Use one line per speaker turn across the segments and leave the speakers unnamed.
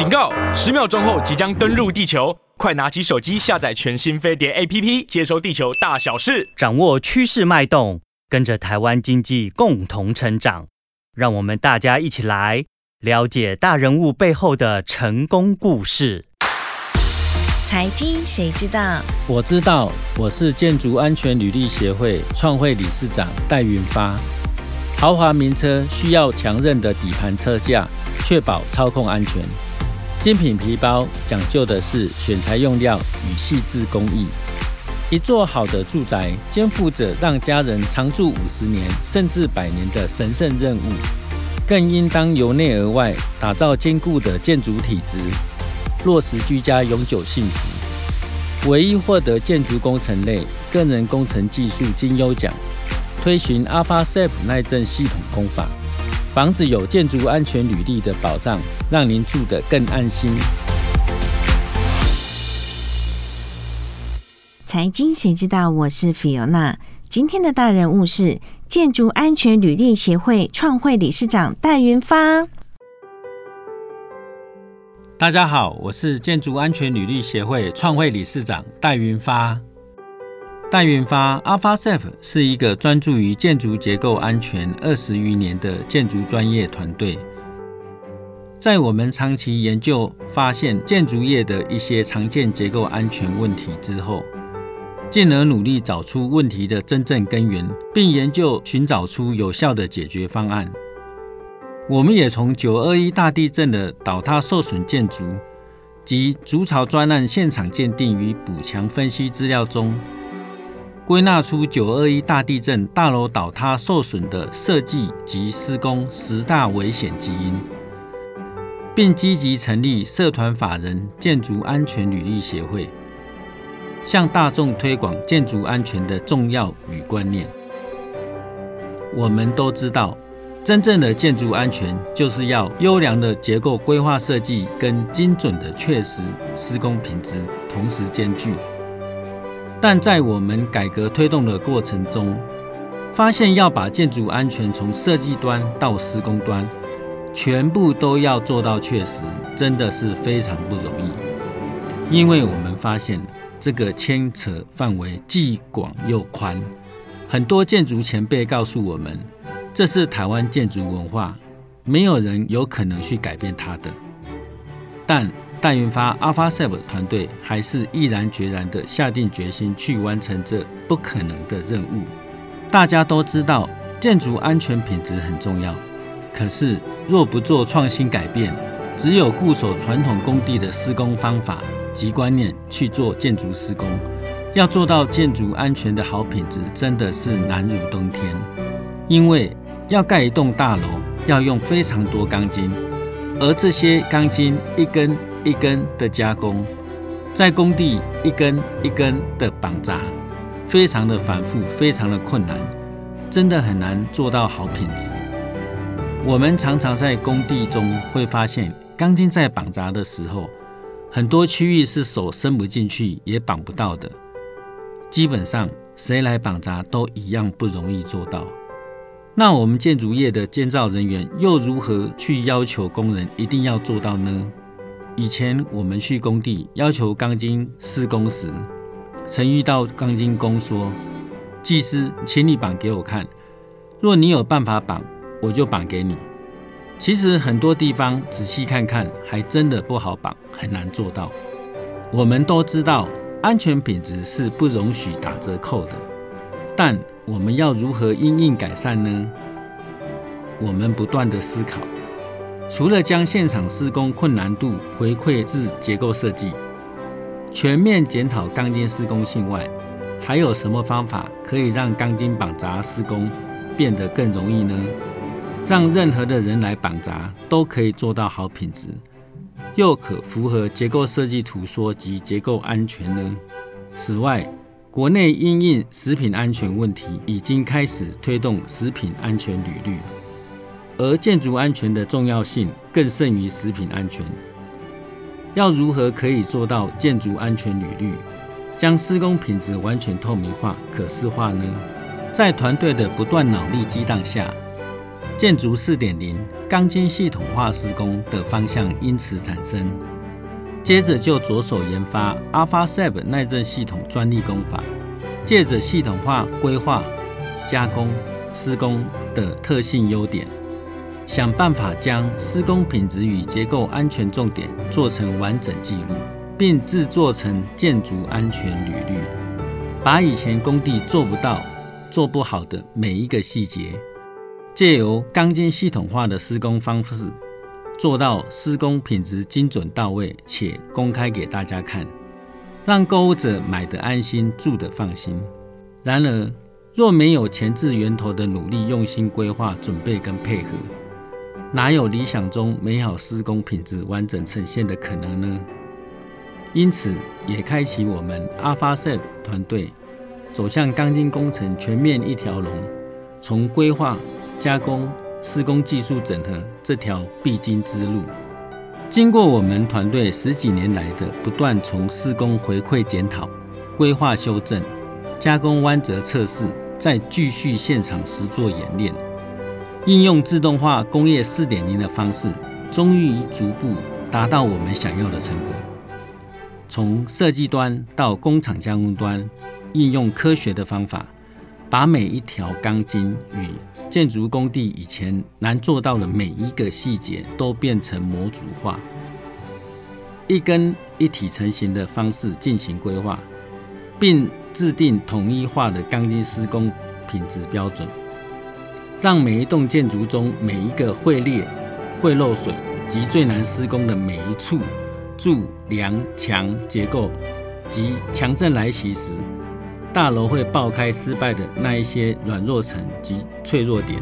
警告！十秒钟后即将登陆地球，快拿起手机下载全新飞碟 APP，接收地球大小事，
掌握趋势脉动，跟着台湾经济共同成长。让我们大家一起来了解大人物背后的成功故事。
财经谁知道？
我知道，我是建筑安全履历协会创会理事长戴云发。豪华名车需要强韧的底盘车架，确保操控安全。精品皮包讲究的是选材用料与细致工艺。一座好的住宅肩负着让家人常住五十年甚至百年的神圣任务，更应当由内而外打造坚固的建筑体质，落实居家永久幸福。唯一获得建筑工程类个人工程技术金优奖，推行 AlphaSafe 耐震系统工法。房子有建筑安全履历的保障，让您住得更安心。
财经谁知道？我是 Fiona。今天的大人物是建筑安全履历协会创会理事长戴云发。
大家好，我是建筑安全履历协会创会理事长戴云发。戴云发 AlphaSafe 是一个专注于建筑结构安全二十余年的建筑专业团队。在我们长期研究发现建筑业的一些常见结构安全问题之后，进而努力找出问题的真正根源，并研究寻找出有效的解决方案。我们也从九二一大地震的倒塌受损建筑及筑巢专案现场鉴定与补强分析资料中，归纳出九二一大地震大楼倒塌受损的设计及施工十大危险基因，并积极成立社团法人建筑安全履历协会，向大众推广建筑安全的重要与观念。我们都知道，真正的建筑安全就是要优良的结构规划设计跟精准的确实施工品质同时兼具。但在我们改革推动的过程中，发现要把建筑安全从设计端到施工端，全部都要做到确实，真的是非常不容易。因为我们发现这个牵扯范围既广又宽，很多建筑前辈告诉我们，这是台湾建筑文化，没有人有可能去改变它的。但戴云发 AlphaSafe 团队还是毅然决然地下定决心去完成这不可能的任务。大家都知道建筑安全品质很重要，可是若不做创新改变，只有固守传统工地的施工方法及观念去做建筑施工，要做到建筑安全的好品质，真的是难如登天。因为要盖一栋大楼，要用非常多钢筋，而这些钢筋一根。一根的加工，在工地一根一根的绑扎，非常的繁复，非常的困难，真的很难做到好品质。我们常常在工地中会发现，钢筋在绑扎的时候，很多区域是手伸不进去也绑不到的。基本上谁来绑扎都一样不容易做到。那我们建筑业的建造人员又如何去要求工人一定要做到呢？以前我们去工地要求钢筋施工时，曾遇到钢筋工说：“技师，请你绑给我看，若你有办法绑，我就绑给你。”其实很多地方仔细看看，还真的不好绑，很难做到。我们都知道安全品质是不容许打折扣的，但我们要如何因应改善呢？我们不断的思考。除了将现场施工困难度回馈至结构设计，全面检讨钢筋施工性外，还有什么方法可以让钢筋绑扎施工变得更容易呢？让任何的人来绑扎都可以做到好品质，又可符合结构设计图说及结构安全呢？此外，国内因应食品安全问题，已经开始推动食品安全履历。而建筑安全的重要性更胜于食品安全。要如何可以做到建筑安全履历，将施工品质完全透明化、可视化呢？在团队的不断脑力激荡下，建筑四点零钢筋系统化施工的方向因此产生。接着就着手研发 AlphaSAB 耐震系统专利工法，借着系统化规划、加工、施工的特性优点，想办法将施工品质与结构安全重点做成完整记录，并制作成建筑安全履历，把以前工地做不到、做不好的每一个细节。借由钢筋系统化的施工方式，做到施工品质精准到位，且公开给大家看，让购物者买得安心，住得放心。然而，若没有前置源头的努力、用心规划、准备跟配合，哪有理想中美好施工品质完整呈现的可能呢？因此，也开启我们 AlphaSAB 团队走向钢筋工程全面一条龙，从规划。加工、施工技术整合这条必经之路，经过我们团队十几年来的不断从施工回馈检讨、规划修正、加工弯折测试，再继续现场实作演练，应用自动化工业四点零的方式，终于逐步达到我们想要的成果。从设计端到工厂加工端，应用科学的方法，把每一条钢筋与建筑工地以前难做到的每一个细节都变成模组化，一根一体成型的方式进行规划，并制定统一化的钢筋施工品质标准，让每一栋建筑中每一个会裂、会漏水及最难施工的每一处柱梁墙结构及强震来袭时，大楼会爆开失败的那一些软弱层及脆弱点，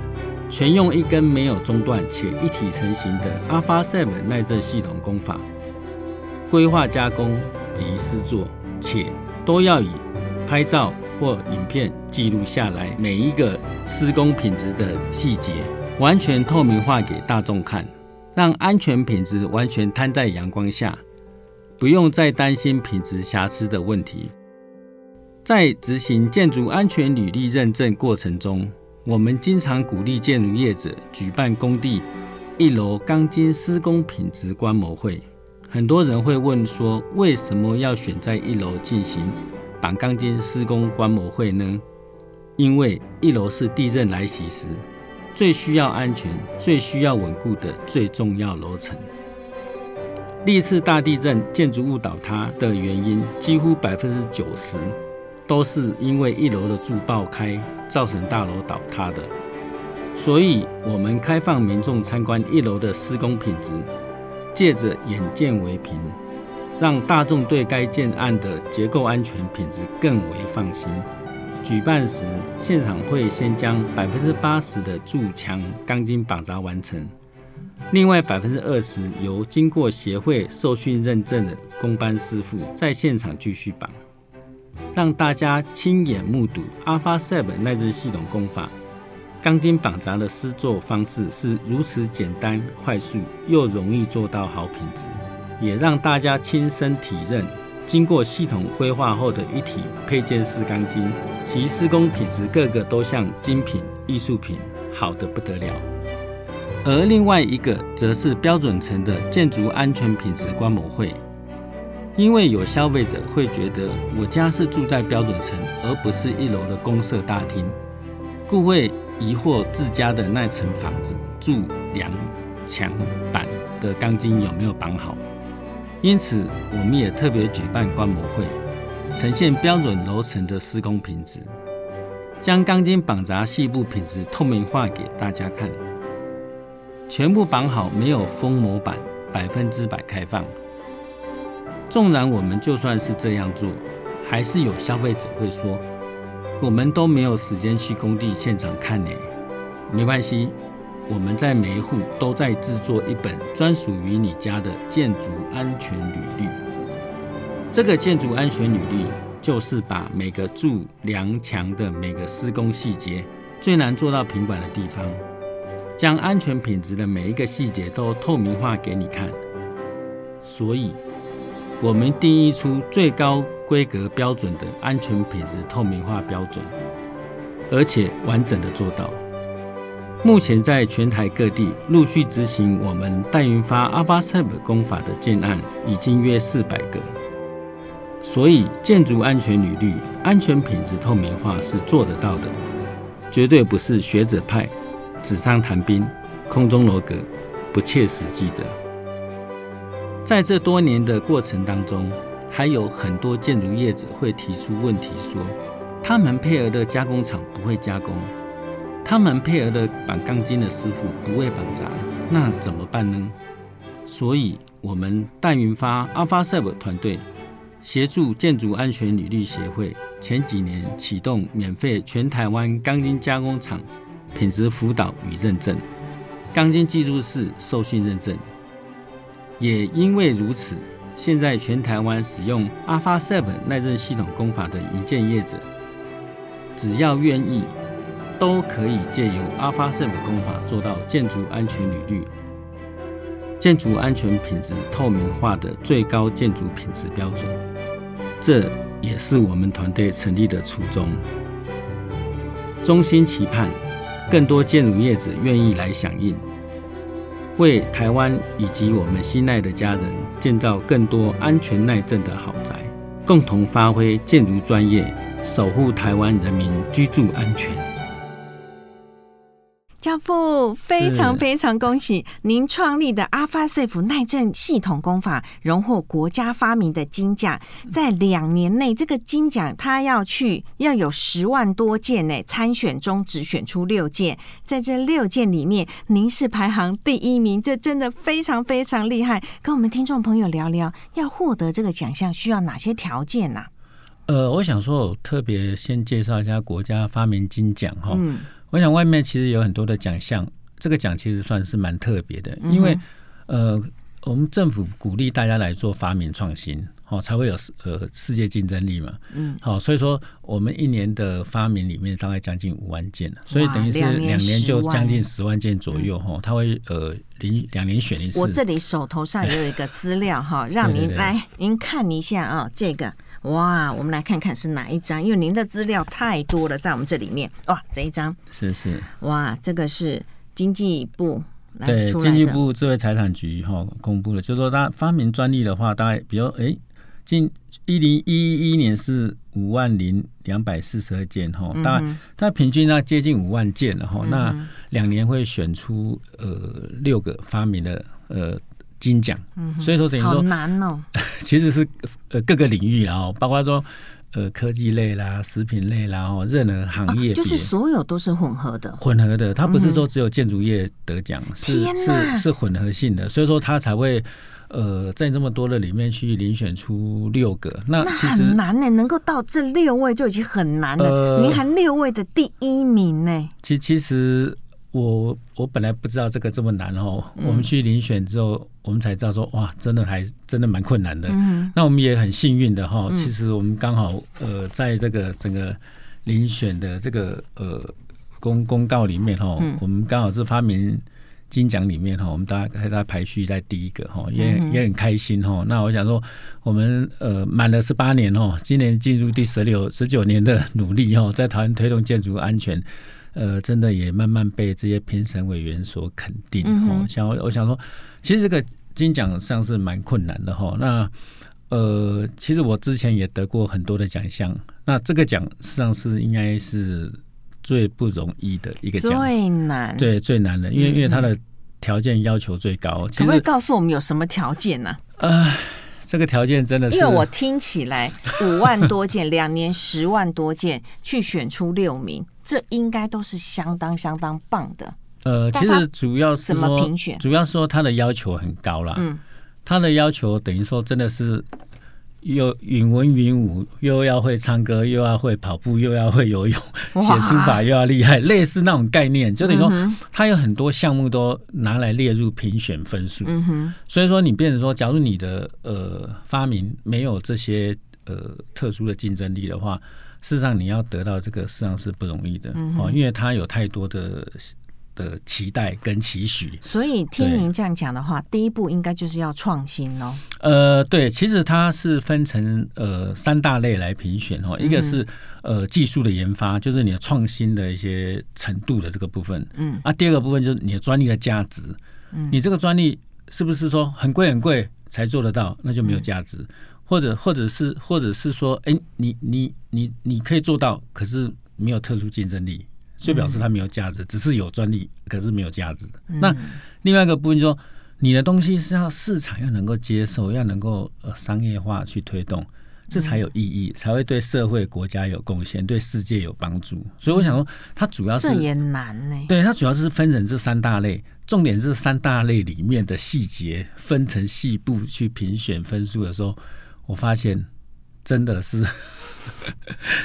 全用一根没有中断且一体成型的 AlphaSAB 耐震系统工法规划加工及施作，且都要以拍照或影片记录下来每一个施工品质的细节，完全透明化给大众看，让安全品质完全摊在阳光下，不用再担心品质瑕疵的问题。在执行建筑安全履历认证过程中，我们经常鼓励建筑业者举办工地一楼钢筋施工品质观摩会。很多人会问说，为什么要选在一楼进行绑钢筋施工观摩会呢？因为一楼是地震来袭时最需要安全、最需要稳固的最重要楼层。历次大地震建筑物倒塌的原因，几乎百分之九十。都是因为一楼的柱爆开，造成大楼倒塌的。所以，我们开放民众参观一楼的施工品质，借着眼见为凭，让大众对该建案的结构安全品质更为放心。举办时，现场会先将百分之八十的柱墙钢筋绑扎完成，另外百分之二十由经过协会受训认证的工班师傅在现场继续绑。让大家亲眼目睹 AlphaSAB 耐震系统工法钢筋绑扎的施作方式是如此简单、快速又容易做到好品质，也让大家亲身体认经过系统规划后的一体配件式钢筋，其施工品质个个都像精品艺术品，好的不得了。而另外一个则是标准层的建筑安全品质观摩会。因为有消费者会觉得我家是住在标准层，而不是一楼的公设大厅，故会疑惑自家的那层房子柱梁墙板的钢筋有没有绑好。因此，我们也特别举办观摩会，呈现标准楼层的施工品质，将钢筋绑扎细部品质透明化给大家看，全部绑好，没有封模板，百分之百开放。纵然我们就算是这样做，还是有消费者会说，我们都没有时间去工地现场看呢。没关系，我们在每一户都在制作一本专属于你家的建筑安全履历。这个建筑安全履历就是把每个柱梁墙的每个施工细节，最难做到平管的地方，将安全品质的每一个细节都透明化给你看。所以。我们定义出最高规格标准的安全品质透明化标准，而且完整的做到。目前在全台各地陆续执行我们戴云发 AlphaSep 工法的建案，已经约四百个。所以建筑安全履历、安全品质透明化是做得到的，绝对不是学者派、纸上谈兵、空中楼阁、不切实际的。在这多年的过程当中，还有很多建筑业者会提出问题说，他们配合的加工厂不会加工，他们配合的绑钢筋的师傅不会绑扎，那怎么办呢？所以，我们淡云发 AlphaSep 团队。协助建筑安全履历协会前几年启动免费全台湾钢筋加工厂品质辅导与认证，钢筋技术士受训认证。也因为如此，现在全台湾使用 AlphaSep 耐震系统工法的营建业者，只要愿意，都可以借由 AlphaSep 工法做到建筑安全履历、建筑安全品质透明化的最高建筑品质标准。这也是我们团队成立的初衷。衷心期盼更多建筑业者愿意来响应，为台湾以及我们心爱的家人建造更多安全耐震的豪宅，共同发挥建筑专业，守护台湾人民居住安全。
教父，非常非常恭喜您创立的 AlphaSep 耐震系统工法荣获国家发明的金奖，在两年内，这个金奖他要去要有十万多件呢，参选中只选出六件，在这六件里面，您是排行第一名，这真的非常非常厉害。跟我们听众朋友聊聊，要获得这个奖项需要哪些条件呢？
呃，我想说，我特别先介绍一下国家发明金奖哈。嗯我想外面其实有很多的奖项，这个奖其实算是蛮特别的，因为呃，我们政府鼓励大家来做发明创新，哦，才会有呃世界竞争力嘛。嗯，好，所以说我们一年的发明里面大概将近五万件，所以等于是两年就将近十万件左右哈。他会呃零两年选一次。
我这里手头上也有一个资料哈，让您来您看一下啊，这个。哇，我们来看看是哪一张，因为您的资料太多了，在我们这里面。哇，这一张
是是
哇，这个是经济部
对经济部智慧财产局哈公布的，就是说它发明专利的话，大概比如哎，近一零一一年是五万零两百四十二件哈，大概它平均呢接近五万件了哈，那两年会选出呃六个发明的呃。金奖，所以说等于说
好难哦。
其实是呃各个领域，然后包括说呃科技类啦、食品类啦，然后任何行业，
就是所有都是混合的。
混合的，它不是说只有建筑业得奖，是是是混合性的，所以说它才会呃在这么多的里面去遴选出六个。那其实
很难呢，能够到这六位就已经很难了。您还六位的第一名呢？
其其实。我我本来不知道这个这么难哦，我们去遴选之后，我们才知道说哇，真的还真的蛮困难的。嗯、那我们也很幸运的哈，其实我们刚好呃，在这个整个遴选的这个呃公公告里面哈，我们刚好是发明金奖里面哈，我们大概在排序在第一个哈，也也很开心哈。那我想说，我们呃满了十八年哦，今年进入第十六十九年的努力哦，在台湾推动建筑安全。呃，真的也慢慢被这些评审委员所肯定哦。想、嗯、我想说，其实这个金奖上是蛮困难的哈。那呃，其实我之前也得过很多的奖项，那这个奖实际上是应该是最不容易的一个奖，
最难，对，
最难的，因为因为它的条件要求最高。
可不可以告诉我们有什么条件呢？
啊？呃，这个条件真的是，
因为我听起来五万多件，两年十万多件，去选出六名。这应该都是相当相当棒的。
呃，其实主要是说，主要是说他的要求很高啦。嗯，他的要求等于说真的是又允文允武，又要会唱歌，又要会跑步，又要会游泳，写书法又要厉害，类似那种概念，就等于说他有很多项目都拿来列入评选分数。嗯哼，所以说你变成说，假如你的呃发明没有这些呃特殊的竞争力的话。事实上，你要得到这个，事实际上是不容易的哦，因为它有太多的的期待跟期许。
所以听您这样讲的话，第一步应该就是要创新哦。
呃，对，其实它是分成呃三大类来评选哦，一个是呃技术的研发，就是你的创新的一些程度的这个部分，嗯，啊，第二个部分就是你的专利的价值，嗯，你这个专利是不是说很贵很贵才做得到，那就没有价值，或者或者是或者是说，哎，你你你你可以做到，可是没有特殊竞争力，就表示它没有价值，只是有专利，可是没有价值的。那另外一个部分就是说。你的东西是要市场要能够接受，要能够呃商业化去推动，这才有意义，才会对社会国家有贡献，对世界有帮助。所以我想说，它主要是
这也难呢。
对，它主要是分成这三大类，重点是三大类里面的细节分成细部去评选分数的时候，我发现真的是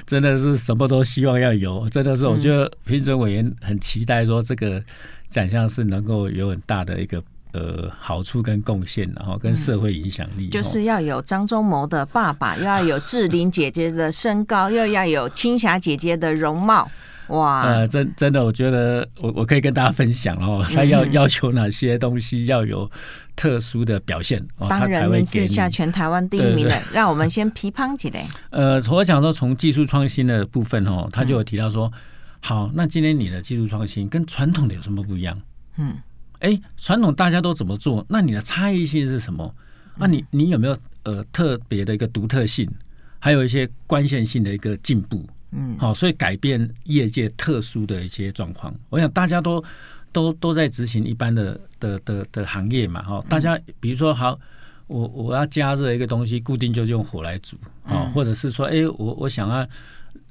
真的是什么都希望要有，真的是我觉得评审委员很期待说这个奖项是能够有很大的一个。呃，好处跟贡献，然后跟社会影响力，
就是要有张忠谋的爸爸，又要有志玲姐姐的身高，又要有青霞姐姐的容貌，哇！
呃，真真的，我觉得我我可以跟大家分享哦，他要要求哪些东西要有特殊的表现，哦、
当然您是下全台湾第一名的，让我们先批判几类。
呃，我想说从技术创新的部分哦，他就有提到说，嗯、好，那今天你的技术创新跟传统的有什么不一样？嗯。哎，传统大家都怎么做？那你的差异性是什么？那你你有没有呃特别的一个独特性？还有一些关键性的一个进步？嗯，好，所以改变业界特殊的一些状况。我想大家都都都在执行一般的的的的行业嘛，哈。大家比如说，好，我我要加热一个东西，固定就用火来煮啊，或者是说，哎，我我想要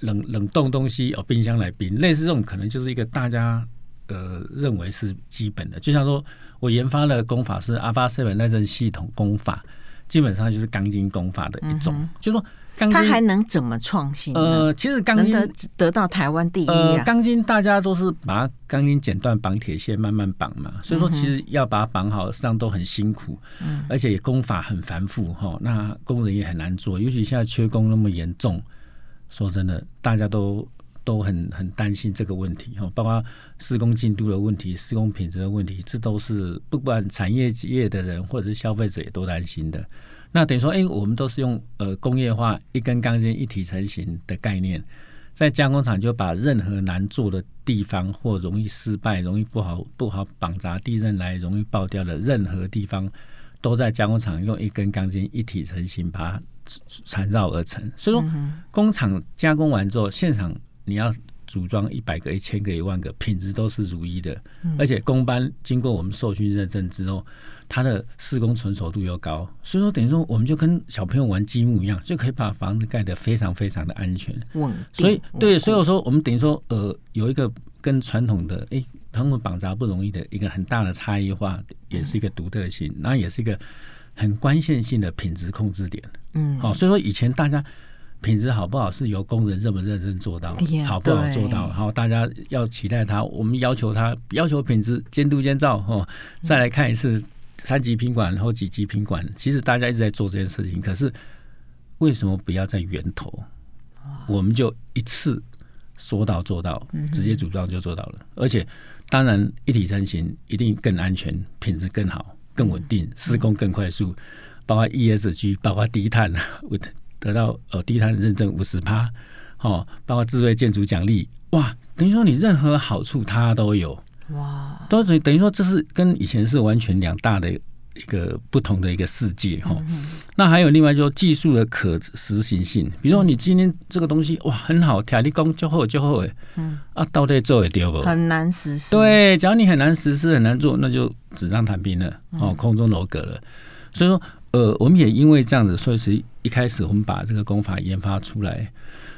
冷冷冻东西，有冰箱来冰，类似这种，可能就是一个大家。呃，认为是基本的，就像说我研发的功法是 Alpha Seven 耐震系统功法，基本上就是钢筋功法的一种。嗯、就说它
还能怎么创新？
呃，其实钢筋得
得到台湾第一啊。
呃，钢筋大家都是把钢筋剪断，绑铁线，慢慢绑嘛。所以说，其实要把它绑好，实际上都很辛苦，嗯、而且工法很繁复哈。那工人也很难做，尤其现在缺工那么严重。说真的，大家都。都很很担心这个问题哈，包括施工进度的问题、施工品质的问题，这都是不管产业业的人或者是消费者也都担心的。那等于说，哎，我们都是用呃工业化一根钢筋一体成型的概念，在加工厂就把任何难做的地方或容易失败、容易不好不好绑扎地震来容易爆掉的任何地方，都在加工厂用一根钢筋一体成型把它缠绕而成。所以说，工厂加工完之后，现场。你要组装一百个、一千个、一万个，品质都是如一的，而且工班经过我们受训认证之后，它的施工成熟度又高，所以说等于说我们就跟小朋友玩积木一样，就可以把房子盖得非常非常的安全。所以对，所以我说我们等于说呃有一个跟传统的诶，他们绑扎不容易的一个很大的差异化，也是一个独特性，然后也是一个很关键性的品质控制点。嗯，好，所以说以前大家。品质好不好是由工人认不认真做到，好不好做到，然后大家要期待他，我们要求他要求品质监督监造哦，再来看一次三级品管，然后几级品管，其实大家一直在做这件事情，可是为什么不要在源头，我们就一次说到做到，直接组装就做到了，而且当然一体成型一定更安全，品质更好，更稳定，施工更快速，包括 ESG，包括低碳。得到呃低碳认证五十趴，哦，包括智慧建筑奖励，哇，等于说你任何好处它都有，哇，都等于等于说这是跟以前是完全两大的一个不同的一个世界哈。那还有另外就技术的可实行性，比如说你今天这个东西哇很好，铁力工就好就好哎，嗯啊到底做得掉不？
很难实施。
对，只要你很难实施很难做，那就纸上谈兵了哦，空中楼阁了。所以说。呃，我们也因为这样子，所以是一开始我们把这个工法研发出来，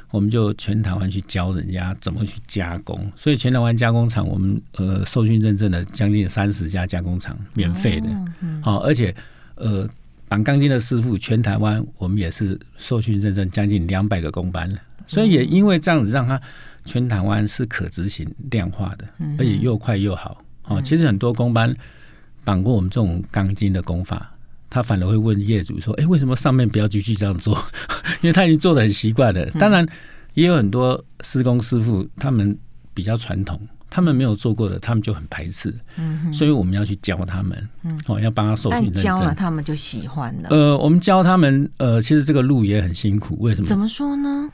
我们就全台湾去教人家怎么去加工。所以全台湾加工厂，我们呃受训认证的将近三十家加工厂，免费的。好，而且呃绑钢筋的师傅，全台湾我们也是受训认证将近两百个工班。所以也因为这样子，让他全台湾是可执行量化的，而且又快又好。好，其实很多工班绑过我们这种钢筋的工法。他反而会问业主说：“哎，为什么上面不要继续这样做？因为他已经做的很习惯了。当然，也有很多施工师傅，他们比较传统，他们没有做过的，他们就很排斥。嗯，所以我们要去教他们，嗯，哦，要帮他受训。
但教了他们就喜欢了。
呃，我们教他们，呃，其实这个路也很辛苦。为什么？
怎么说呢？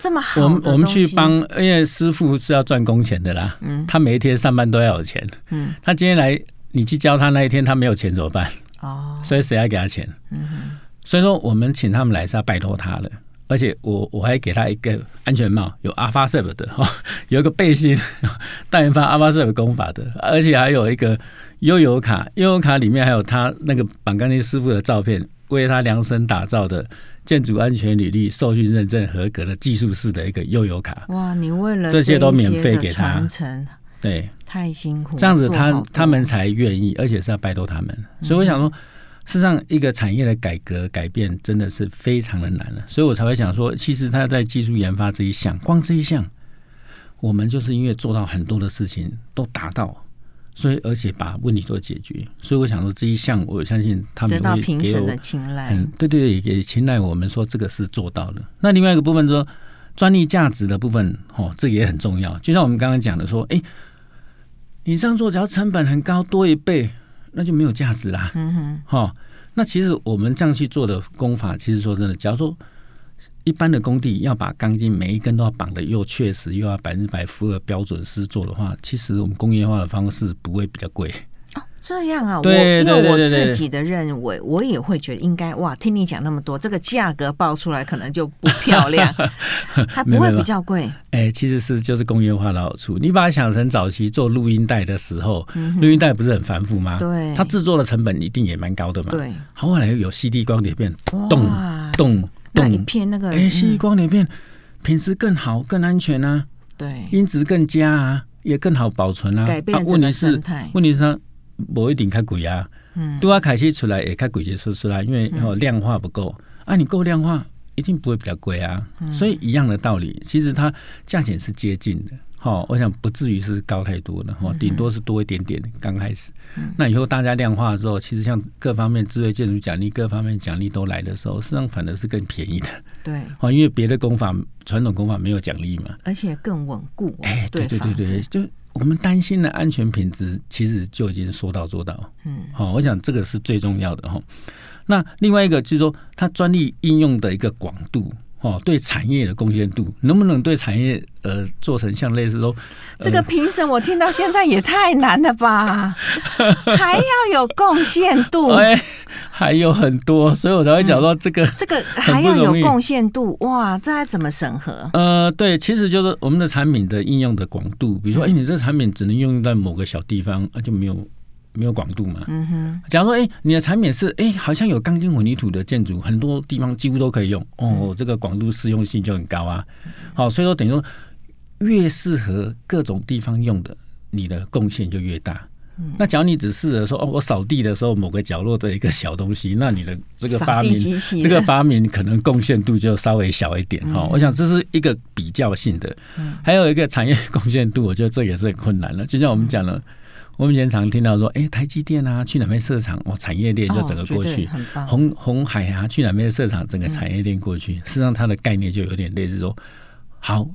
这么好，
我们我们去帮，因为师傅是要赚工钱的啦。嗯，他每一天上班都要有钱。嗯，他今天来，你去教他那一天，他没有钱怎么办？哦，所以谁要给他钱？嗯哼，所以说我们请他们来是要拜托他的。而且我我还给他一个安全帽，有阿发 s 的哈，有一个背心，戴元发阿发 s 功法的，而且还有一个悠游卡，悠游卡里面还有他那个板钢筋师傅的照片，为他量身打造的建筑安全履历受训认证合格的技术式的一个悠游卡。
哇，你为了
这些都免费给他，对，
太辛苦，
这样子他他们才愿意，而且是要拜托他们，所以我想说。事实上，一个产业的改革改变真的是非常的难了，所以我才会想说，其实他在技术研发这一项，光这一项，我们就是因为做到很多的事情都达到，所以而且把问题都解决，所以我想说这一项，我相信他们会得到评审的青睐。嗯，对对对，也青睐我们说这个是做到的。那另外一个部分说专利价值的部分，哦，这个也很重要。就像我们刚刚讲的说，哎，你这样做只要成本很高，多一倍。那就没有价值啦。嗯哼，好，那其实我们这样去做的工法，其实说真的，假如说一般的工地要把钢筋每一根都要绑的又确实，又要百分之百符合标准师做的话，其实我们工业化的方式不会比较贵。
这样啊，我因为我自己的认为，我也会觉得应该哇。听你讲那么多，这个价格报出来可能就不漂亮，还不会比较贵。
哎、欸，其实是就是工业化的好处。你把它想成早期做录音带的时候，录音带不是很繁复吗？对，它制作的成本一定也蛮高的嘛。对，后来有 CD 光碟片，动动动
一片那个
哎、欸、，CD 光碟片品质更好，更安全啊。
对，
音质更佳啊，也更好保存啊。
改变了整个生态、
啊。问题是，问题是它。不一定较贵啊，嗯，对啊，开始出来也较贵些说出来，因为哦量化不够。啊，你够量化一定不会比较贵啊，所以一样的道理，其实它价钱是接近的，好，我想不至于是高太多了，哈，顶多是多一点点。刚开始，那以后大家量化的时候，其实像各方面智慧建筑奖励，各方面奖励都来的时候，实际上反而是更便宜的，
对，
哦，因为别的工法传统工法没有奖励嘛，
而且更稳固，
哎，对对对对，就。我们担心的安全品质，其实就已经说到做到。嗯，好，我想这个是最重要的哈。那另外一个就是说，它专利应用的一个广度，哦，对产业的贡献度，能不能对产业呃做成像类似说，
这个评审我听到现在也太难了吧？还要有贡献度。
还有很多，所以我才会讲到这个、嗯。这个
还要有贡献度哇，这还怎么审核？
呃，对，其实就是我们的产品的应用的广度，比如说，哎、嗯，你这个产品只能用在某个小地方，那就没有没有广度嘛。嗯哼。假如说，哎，你的产品是，哎，好像有钢筋混凝土的建筑，很多地方几乎都可以用，哦，这个广度适用性就很高啊。好，所以说等于说，越适合各种地方用的，你的贡献就越大。那假如你只是说哦，我扫地的时候某个角落的一个小东西，那你的这个发明，这个发明可能贡献度就稍微小一点哈。我想这是一个比较性的，还有一个产业贡献度，我觉得这也是很困难了。就像我们讲了，我们以前常听到说，哎，台积电啊，去哪边设厂，哦，产业链就整个过去；红红海啊，去哪边设厂，整个产业链过去。事实上，它的概念就有点类似说，好，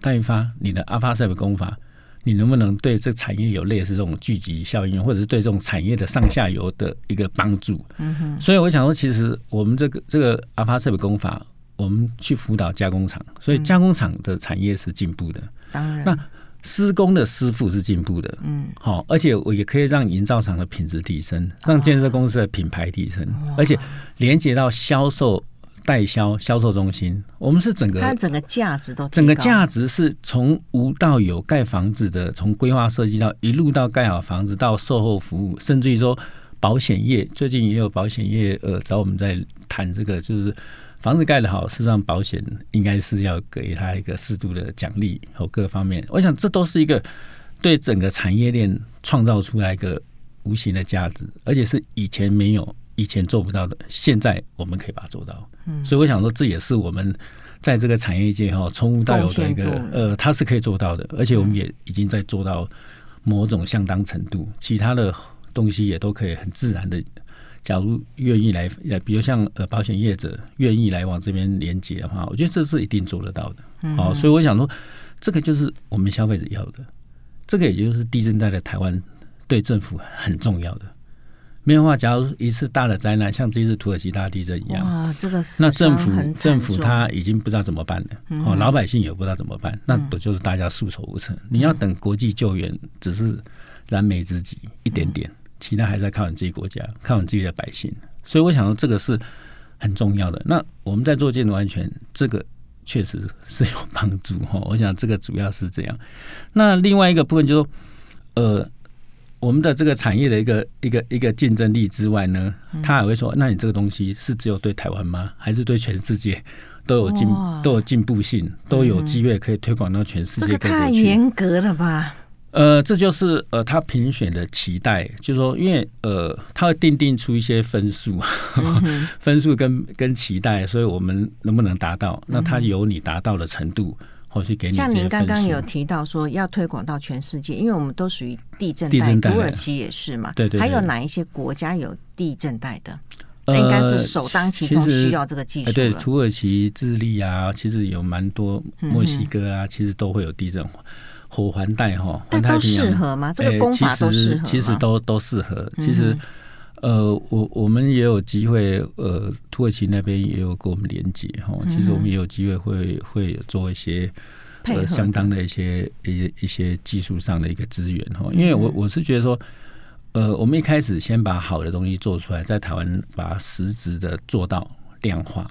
戴元发，你的阿发 SAP 工法。你能不能对这产业有类似这种聚集效应，或者是对这种产业的上下游的一个帮助？嗯哼。所以我想说，其实我们这个这个阿发 SAP 工法，我们去辅导加工厂，所以加工厂的产业是进步的。当然。那施工的师傅是进步的。嗯。好，而且我也可以让营造厂的品质提升，让建设公司的品牌提升，而且连接到销售。代销销售中心，我们是整个
它整个价值都
整个价值是从无到有盖房子的，从规划设计到一路到盖好房子到售后服务，甚至于说保险业，最近也有保险业呃找我们在谈这个，就是房子盖得好，事实上保险应该是要给他一个适度的奖励和各方面。我想这都是一个对整个产业链创造出来一个无形的价值，而且是以前没有。以前做不到的，现在我们可以把它做到。嗯，所以我想说，这也是我们在这个产业界哈，从无到有的一个呃，它是可以做到的，而且我们也已经在做到某种相当程度，其他的东西也都可以很自然的。假如愿意来，比如像呃保险业者愿意来往这边连接的话，我觉得这是一定做得到的。哦，所以我想说，这个就是我们消费者要的。这个也就是地震带的台湾对政府很重要的。没有话，假如一次大的灾难，像这次土耳其大地震一样，
哇，这个
那政府政府他已经不知道怎么办了，哦、嗯，老百姓也不知道怎么办，那不就是大家束手无策？嗯、你要等国际救援，只是燃眉之急，一点点，嗯、其他还是要靠你自己国家，靠你自己的百姓。所以我想说，这个是很重要的。那我们在做建筑安全，这个确实是有帮助哈。我想这个主要是这样。那另外一个部分就是说，呃。我们的这个产业的一个一个一个竞争力之外呢，他还会说：那你这个东西是只有对台湾吗？还是对全世界都有进都有进步性，都有机会可以推广到全世界？
这个太严格了吧？
呃，这就是呃，他评选的期待，就是说，因为呃，他会定定出一些分数，分数跟跟期待，所以我们能不能达到？那他有你达到的程度。
或是给你像您刚刚有提到说要推广到全世界，因为我们都属于地震带，土耳其也是嘛。
对对，对。
还有哪一些国家有地震带的？那，应该是首当其冲需要这个技术。
对，土耳其、智利啊，其实有蛮多，墨西哥啊，其实都会有地震火环带哈。
但都适合吗？这个功法都适合？
其实都都适合。其实呃，我我们也有机会，呃，土耳其那边也有跟我们连接哈。其实我们也有机会会会做一些呃相当的一些一些一些技术上的一个资源哈。因为我我是觉得说，呃，我们一开始先把好的东西做出来，在台湾把它实质的做到量化、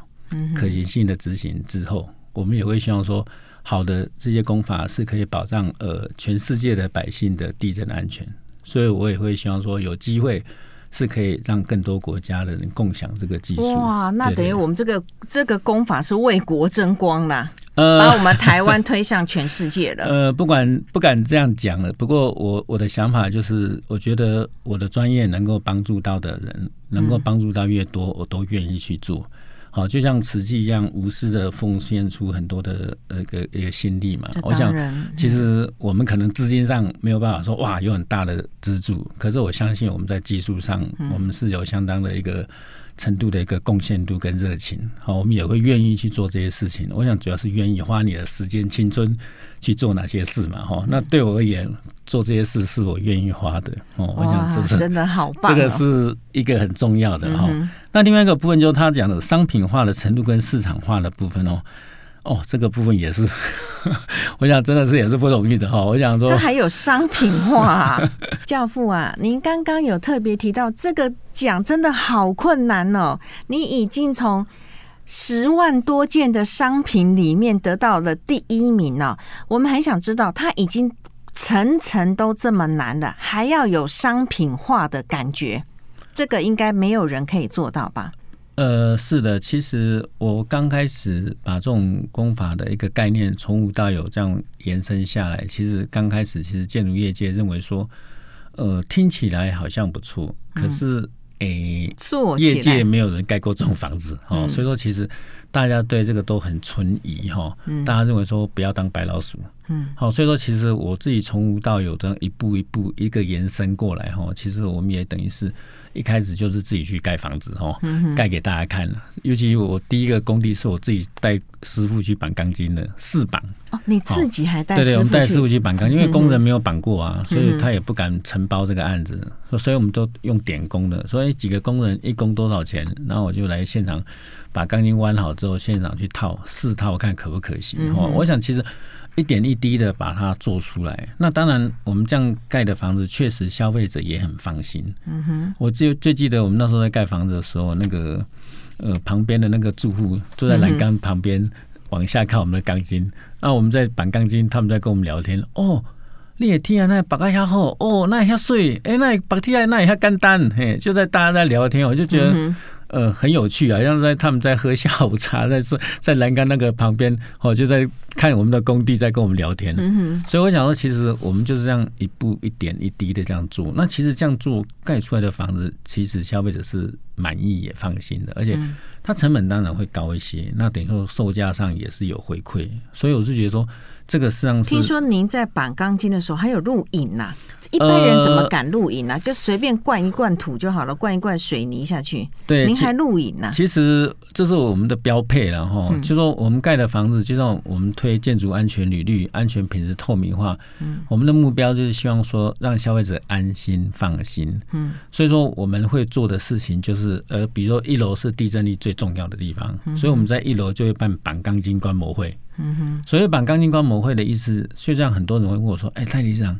可行性的执行之后，我们也会希望说，好的这些工法是可以保障呃全世界的百姓的地震安全。所以我也会希望说，有机会。是可以让更多国家的人共享这个技术。
哇，那等于我们这个这个功法是为国争光啦，呃，把我们台湾推向全世界了。
呃，不管不敢这样讲了，不过我我的想法就是，我觉得我的专业能够帮助到的人，能够帮助到越多，我都愿意去做。好，就像瓷器一样，无私的奉献出很多的呃一个一个心力嘛。我想，其实我们可能资金上没有办法说哇有很大的资助，可是我相信我们在技术上，我们是有相当的一个程度的一个贡献度跟热情。好，我们也会愿意去做这些事情。我想主要是愿意花你的时间、青春去做哪些事嘛。哈，那对我而言，做这些事是我愿意花的。哦，我想这是
真的好棒，
这个是一个很重要的哈。那另外一个部分就是他讲的商品化的程度跟市场化的部分哦，哦，这个部分也是，我想真的是也是不容易的哈。我想说，
他还有商品化啊，教父啊，您刚刚有特别提到这个奖真的好困难哦，你已经从十万多件的商品里面得到了第一名哦。我们很想知道，他已经层层都这么难了，还要有商品化的感觉。这个应该没有人可以做到吧？
呃，是的，其实我刚开始把这种功法的一个概念从无到有这样延伸下来，其实刚开始其实建筑业界认为说，呃，听起来好像不错，可是诶，嗯、业界没有人盖过这种房子哦，所以说其实大家对这个都很存疑哈，大家认为说不要当白老鼠，嗯，好，所以说其实我自己从无到有的一步一步一个延伸过来哈，其实我们也等于是。一开始就是自己去盖房子哈，盖给大家看了。尤其我第一个工地是我自己带师傅去绑钢筋的，试绑。
哦，你自己还带？
对对，我们带师傅去绑钢筋，因为工人没有绑过啊，所以他也不敢承包这个案子，所以我们都用点工的。所以几个工人一工多少钱？然后我就来现场把钢筋弯好之后，现场去套试套，看可不可行。哦，我想其实。一点一滴的把它做出来，那当然我们这样盖的房子，确实消费者也很放心。嗯哼，我就最记得我们那时候在盖房子的时候，那个呃旁边的那个住户坐在栏杆旁边往下看我们的钢筋，那我们在绑钢筋，他们在跟我们聊天。哦，你也听啊，那绑得遐好，哦，那也遐水，哎，那绑起来那也遐简单，嘿，就在大家在聊天，我就觉得。呃，很有趣啊，像在他们在喝下午茶，在在在栏杆那个旁边，哦，就在看我们的工地，在跟我们聊天。嗯哼。所以我想说，其实我们就是这样一步一点一滴的这样做。那其实这样做盖出来的房子，其实消费者是满意也放心的，而且它成本当然会高一些，那等于说售价上也是有回馈，所以我是觉得说这个实际上是。
听说您在绑钢筋的时候还有录影呐？一般人怎么敢录影呢？就随便灌一灌土就好了，灌一灌水泥下去。
对，
您还录影呢？
其实这是我们的标配了哈。就说我们盖的房子，就像我们推建筑安全履历、安全品质透明化。嗯，我们的目标就是希望说让消费者安心放心。嗯，所以说我们会做的事情就是，呃，比如说一楼是地震力最重要的地方，所以我们在一楼就会办绑钢筋观摩会。嗯哼，所以绑钢筋观摩会的意思，就像很多人会问我说：“哎，代理长。”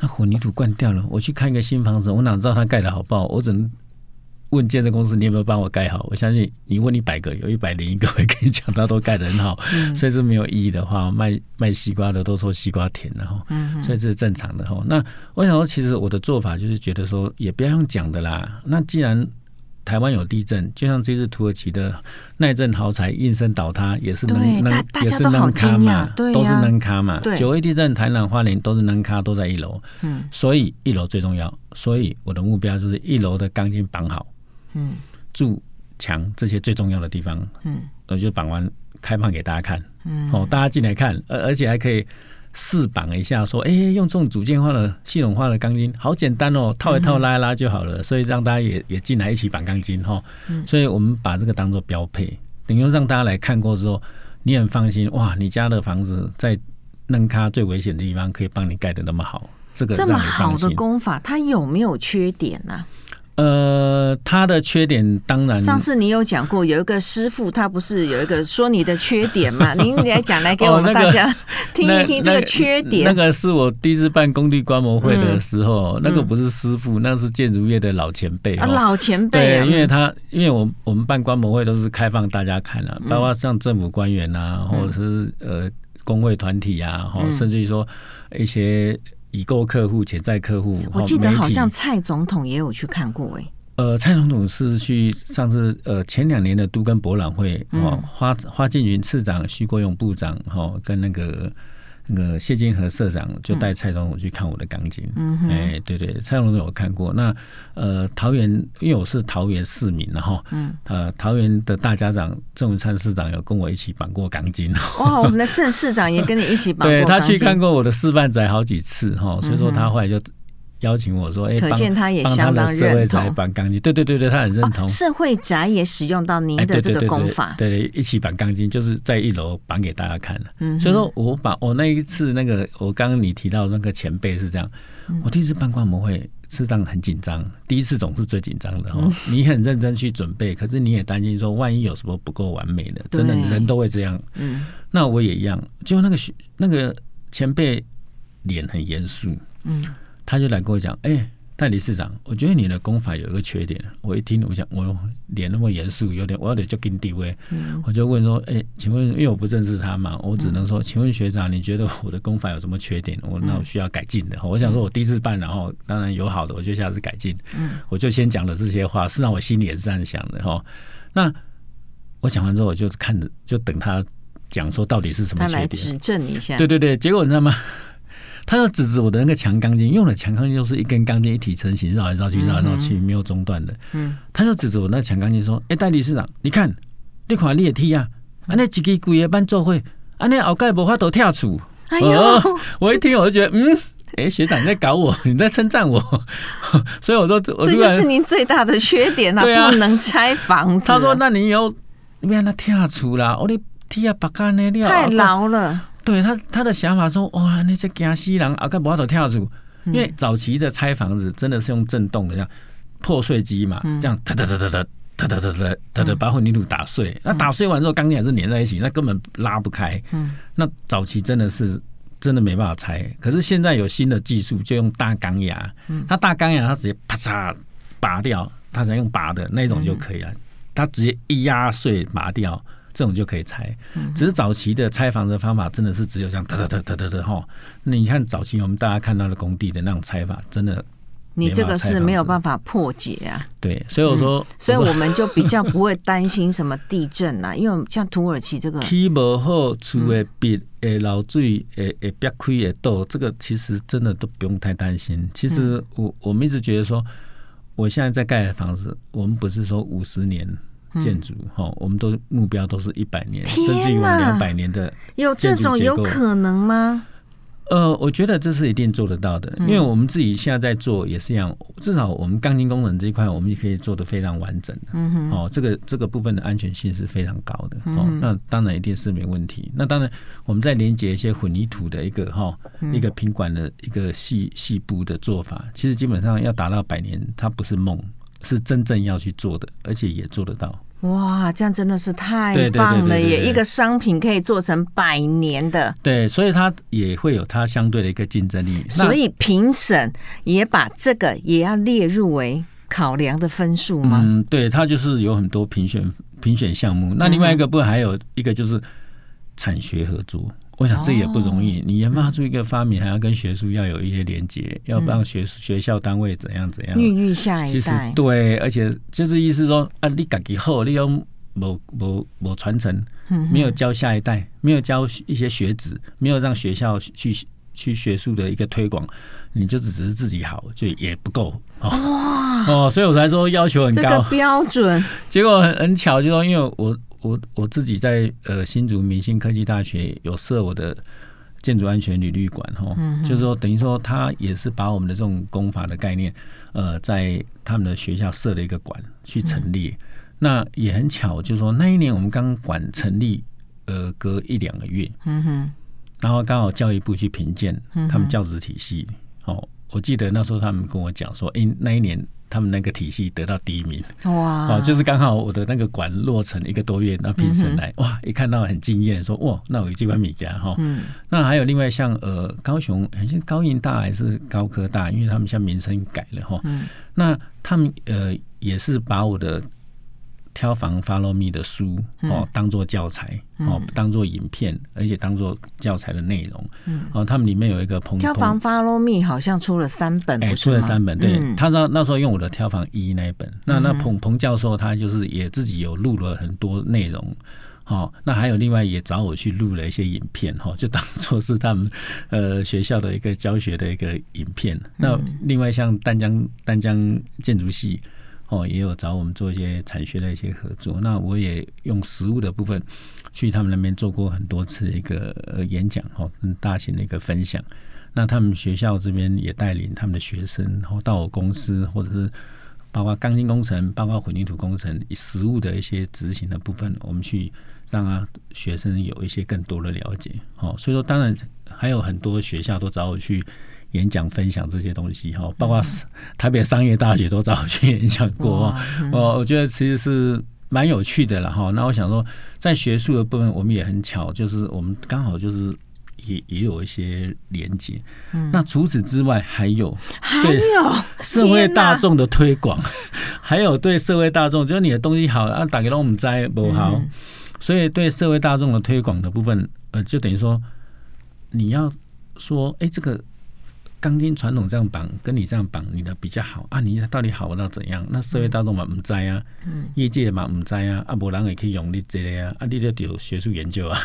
那混凝土灌掉了，我去看一个新房子，我哪知道他盖的好不好？我只能问建设公司，你有没有帮我盖好？我相信你问一百个，有一百零一个 会跟你讲，他都盖的很好。嗯、所以是没有意义的话，卖卖西瓜的都说西瓜甜的哈。嗯、所以这是正常的哈。那我想说，其实我的做法就是觉得说，也不要用讲的啦。那既然台湾有地震，就像这次土耳其的耐震豪宅应声倒塌，也是能能也是能卡嘛，都是能卡嘛。九一地震，台南花莲都是能卡，都在一楼。嗯，所以一楼最重要。所以我的目标就是一楼的钢筋绑好，嗯，柱墙这些最重要的地方，嗯，我就绑完开放给大家看，嗯，哦，大家进来看，而而且还可以。试绑一下，说，哎、欸，用这种组件化的系统化的钢筋，好简单哦，套一套拉一拉就好了。所以让大家也也进来一起绑钢筋哈。所以我们把这个当做标配，等于让大家来看过之后，你很放心哇，你家的房子在能卡最危险的地方可以帮你盖的那么好，这个这么好
的工法，它有没有缺点呢、啊？
呃，他的缺点当然，
上次你有讲过，有一个师傅，他不是有一个说你的缺点嘛？您来讲来给我们大家 听一听这个缺点。
那个是我第一次办工地观摩会的时候，那个不是师傅，那是建筑业的老前辈啊，
老前辈。
对，因为他因为我我们办观摩会都是开放大家看了，包括像政府官员啊，或者是呃工会团体啊，甚至于说一些。已购客户、潜在客户，
我记得好像蔡总统也有去看过哎。
呃，蔡总统是去上次呃前两年的都跟博览会，哦，花花敬云次长、徐国勇部长，哈，跟那个。那个谢金河社长就带蔡总统去看我的钢筋，哎，对对，蔡总统有看过。那呃，桃园，因为我是桃园市民，然后，嗯，呃，桃园的大家长郑文灿市长有跟我一起绑过钢筋。
哇，我们的郑市长也跟你一起绑过钢筋。
对，他去看过我的示范宅好几次，哈，所以说他后来就。邀请我说：“哎，可见他也相当认同绑钢筋。对对对对，他很认同。
社会宅也使用到您的这个功法，
对对，一起绑钢筋，就是在一楼绑给大家看了。嗯，所以说我把我那一次那个，我刚刚你提到那个前辈是这样，我第一次办观摩会，事实上很紧张，第一次总是最紧张的哦。你很认真去准备，可是你也担心说，万一有什么不够完美的，真的人都会这样。嗯，那我也一样，就那个那个前辈脸很严肃。嗯。他就来跟我讲，哎、欸，代理市长，我觉得你的功法有一个缺点。我一听，我想，我脸那么严肃，有点，我有点就给你地位。嗯、我就问说，哎、欸，请问，因为我不认识他嘛，我只能说，嗯、请问学长，你觉得我的功法有什么缺点？我那我需要改进的。嗯、我想说，我第一次办，然后当然有好的，我就下次改进。嗯，我就先讲了这些话，事实上我心里也是这样想的哈。那我讲完之后，我就看着，就等他讲说到底是什么缺点，他来
指正一下。
对对对，结果你知道吗？他就指指我的那个强钢筋，用的强钢筋就是一根钢筋一体成型，绕来绕去，绕来绕去，没有中断的。嗯，他就指着我那强钢筋说：“哎，戴理市长，你看，你看你也踢啊，啊，那几个鬼的班做会，啊，那后盖无法都跳出。”哎呦，我一听我就觉得，嗯，哎，学长你在搞我，你在称赞我，所以我说，这
就是您最大的缺点啊，不能拆房子。
他说：“那你有你让他跳出啦，我的踢啊，把干那料
太牢了。”
对他他的想法说，哇，那些惊西人啊，该不要都跳住，因为早期的拆房子真的是用震动的，像破碎机嘛，这样哒哒哒哒哒。哒哒哒哒哒哒，把混凝土打碎。那打碎完之后，钢筋还是粘在一起，那根本拉不开。嗯，那早期真的是真的没办法拆。可是现在有新的技术，就用大钢牙。嗯，它大钢牙，它直接啪嚓拔掉，它才用拔的那种就可以了。它直接一压碎拔掉。这种就可以拆，只是早期的拆房的方法真的是只有这样哒哒哒哒哒哒哈。那你看早期我们大家看到的工地的那种拆法，真的，
你这个是没有办法破解啊。
对，所以我说，
所以我们就比较不会担心什么地震啊，因为像土耳其这个，
起不好，厝的壁诶漏水诶诶别开诶倒，这个其实真的都不用太担心。其实我我们一直觉得说。我现在在盖的房子，我们不是说五十年建筑哈、嗯，我们都目标都是一百年，甚至于两百年的。
有这种有可能吗？
呃，我觉得这是一定做得到的，因为我们自己现在在做也是一样，至少我们钢筋工程这一块，我们也可以做得非常完整的。嗯哼，哦，这个这个部分的安全性是非常高的。哦，那当然一定是没问题。那当然，我们在连接一些混凝土的一个哈一个平管的一个细细部的做法，其实基本上要达到百年，它不是梦，是真正要去做的，而且也做得到。
哇，这样真的是太棒了耶！一个商品可以做成百年的，
对，所以它也会有它相对的一个竞争力。
所以评审也把这个也要列入为考量的分数吗？
嗯，对，它就是有很多评选评选项目。那另外一个部分还有一个就是产学合作。我想这也不容易，你研发出一个发明，还要跟学术要有一些连接，要让学学校单位怎样怎样，
孕育下一代。
其实对，而且就是意思说啊，你自己好，你用某某某传承，没有教下一代，没有教一些学子，没有让学校去去学术的一个推广，你就只是自己好，就也不够哇哦，所以我才说要求很高，这个
标准。
结果很很巧，就说因为我。我我自己在呃新竹明星科技大学有设我的建筑安全履历馆哈，就是说等于说他也是把我们的这种工法的概念，呃，在他们的学校设了一个馆去成立。那也很巧，就是说那一年我们刚馆成立，呃，隔一两个月，嗯哼，然后刚好教育部去评鉴他们教职体系，哦，我记得那时候他们跟我讲说，诶，那一年。他们那个体系得到第一名，哇！哦，就是刚好我的那个馆落成一个多月，那评审来，哇，一看到很惊艳，说哇，那我有机会米家哈。嗯。那还有另外像呃高雄，好像高银大还是高科大，因为他们现在名称改了哈。嗯。那他们呃也是把我的。挑房 Follow Me 的书哦，当做教材哦，当做影片，而且当做教材的内容。哦，他们里面有一个朋
挑房 Follow Me 好像出了三本，
哎，出了三本。对，他说那时候用我的挑房一那一本。那那彭彭教授他就是也自己有录了很多内容。哦，那还有另外也找我去录了一些影片哈，就当做是他们呃学校的一个教学的一个影片。那另外像丹江丹江建筑系。哦，也有找我们做一些产学的一些合作。那我也用实物的部分去他们那边做过很多次一个演讲，哈，很大型的一个分享。那他们学校这边也带领他们的学生，然后到我公司，或者是包括钢筋工程、包括混凝土工程，以实物的一些执行的部分，我们去让他学生有一些更多的了解。哦，所以说当然还有很多学校都找我去。演讲分享这些东西哈，包括台北商业大学都找我去 演讲过，我我觉得其实是蛮有趣的了哈。那我想说，在学术的部分，我们也很巧，就是我们刚好就是也也有一些连接。那除此之外，还有
还有
社会大众的推广，还有对社会大众，就是你的东西好啊，打给了我们摘不好，所以对社会大众的推广的部分，呃，就等于说你要说，哎，这个。钢筋传统这样绑，跟你这样绑，你的比较好啊？你到底好到怎样？那社会大众嘛唔知啊，业界嘛唔知啊，啊，无人也可以用你这个啊，啊，你就有学术研究啊，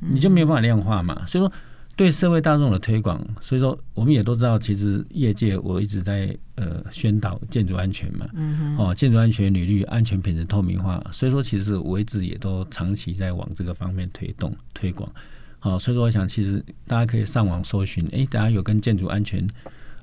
你就没有办法量化嘛。所以说，对社会大众的推广，所以说我们也都知道，其实业界我一直在呃宣导建筑安全嘛，哦，建筑安全履历、安全品质透明化，所以说其实我一直也都长期在往这个方面推动推广。好，所以说我想，其实大家可以上网搜寻，哎，大家有跟建筑安全、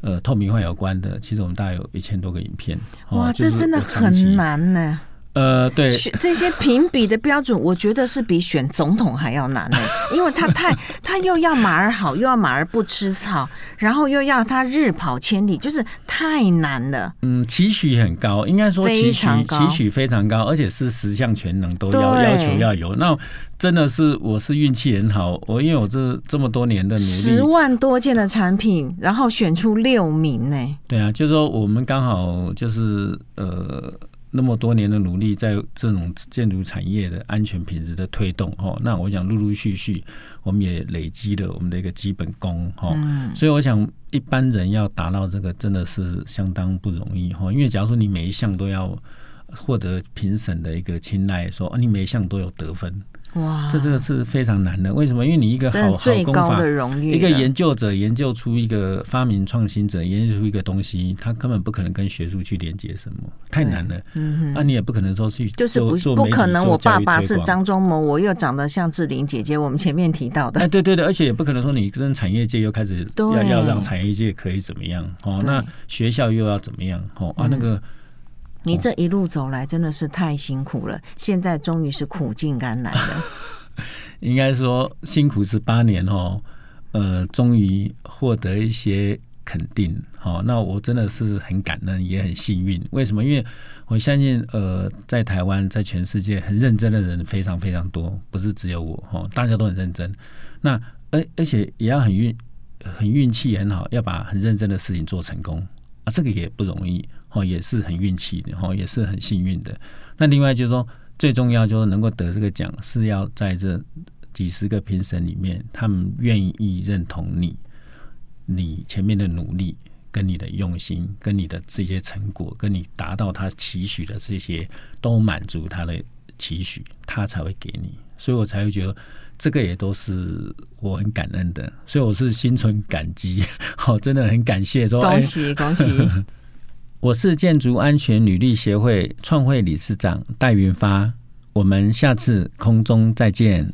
呃透明化有关的，其实我们大概有一千多个影片。
哇，这真的很难呢。
呃，对，
这些评比的标准，我觉得是比选总统还要难呢，因为他太他又要马儿好，又要马儿不吃草，然后又要他日跑千里，就是太难了。
嗯，期许很高，应该说期许期许非常高，而且是十项全能都要要求要有。那真的是我是运气很好，我因为我这这么多年的努力，
十万多件的产品，然后选出六名呢。
对啊，就是说我们刚好就是呃。那么多年的努力，在这种建筑产业的安全品质的推动，哈，那我想陆陆续续，我们也累积了我们的一个基本功，哈，所以我想一般人要达到这个，真的是相当不容易，哈，因为假如说你每一项都要获得评审的一个青睐，说你每一项都有得分，
哇，
这这个是非常难的。为什么？因为你一个好好
最高的荣誉，
一个研究者研究出一个发明创新者研究出一个东西，他根本不可能跟学术去连接什么，太难了。
嗯哼，
那、啊、你也不可能说去
就是不不可能。我爸爸是张忠谋，我又长得像志玲姐姐，我们前面提到的。
哎，对对对，而且也不可能说你跟产业界又开始要要让产业界可以怎么样哦？那学校又要怎么样哦？啊，那个。嗯
你这一路走来真的是太辛苦了，现在终于是苦尽甘来了。
应该说辛苦是八年哦，呃，终于获得一些肯定。好，那我真的是很感恩，也很幸运。为什么？因为我相信，呃，在台湾，在全世界很认真的人非常非常多，不是只有我哦，大家都很认真。那而而且也要很运，很运气很好，要把很认真的事情做成功啊，这个也不容易。哦，也是很运气的，哦，也是很幸运的。那另外就是说，最重要就是能够得这个奖，是要在这几十个评审里面，他们愿意认同你，你前面的努力，跟你的用心，跟你的这些成果，跟你达到他期许的这些，都满足他的期许，他才会给你。所以我才会觉得，这个也都是我很感恩的。所以我是心存感激，好，真的很感谢说，
恭喜恭喜。
我是建筑安全履历协会创会理事长戴云发，我们下次空中再见。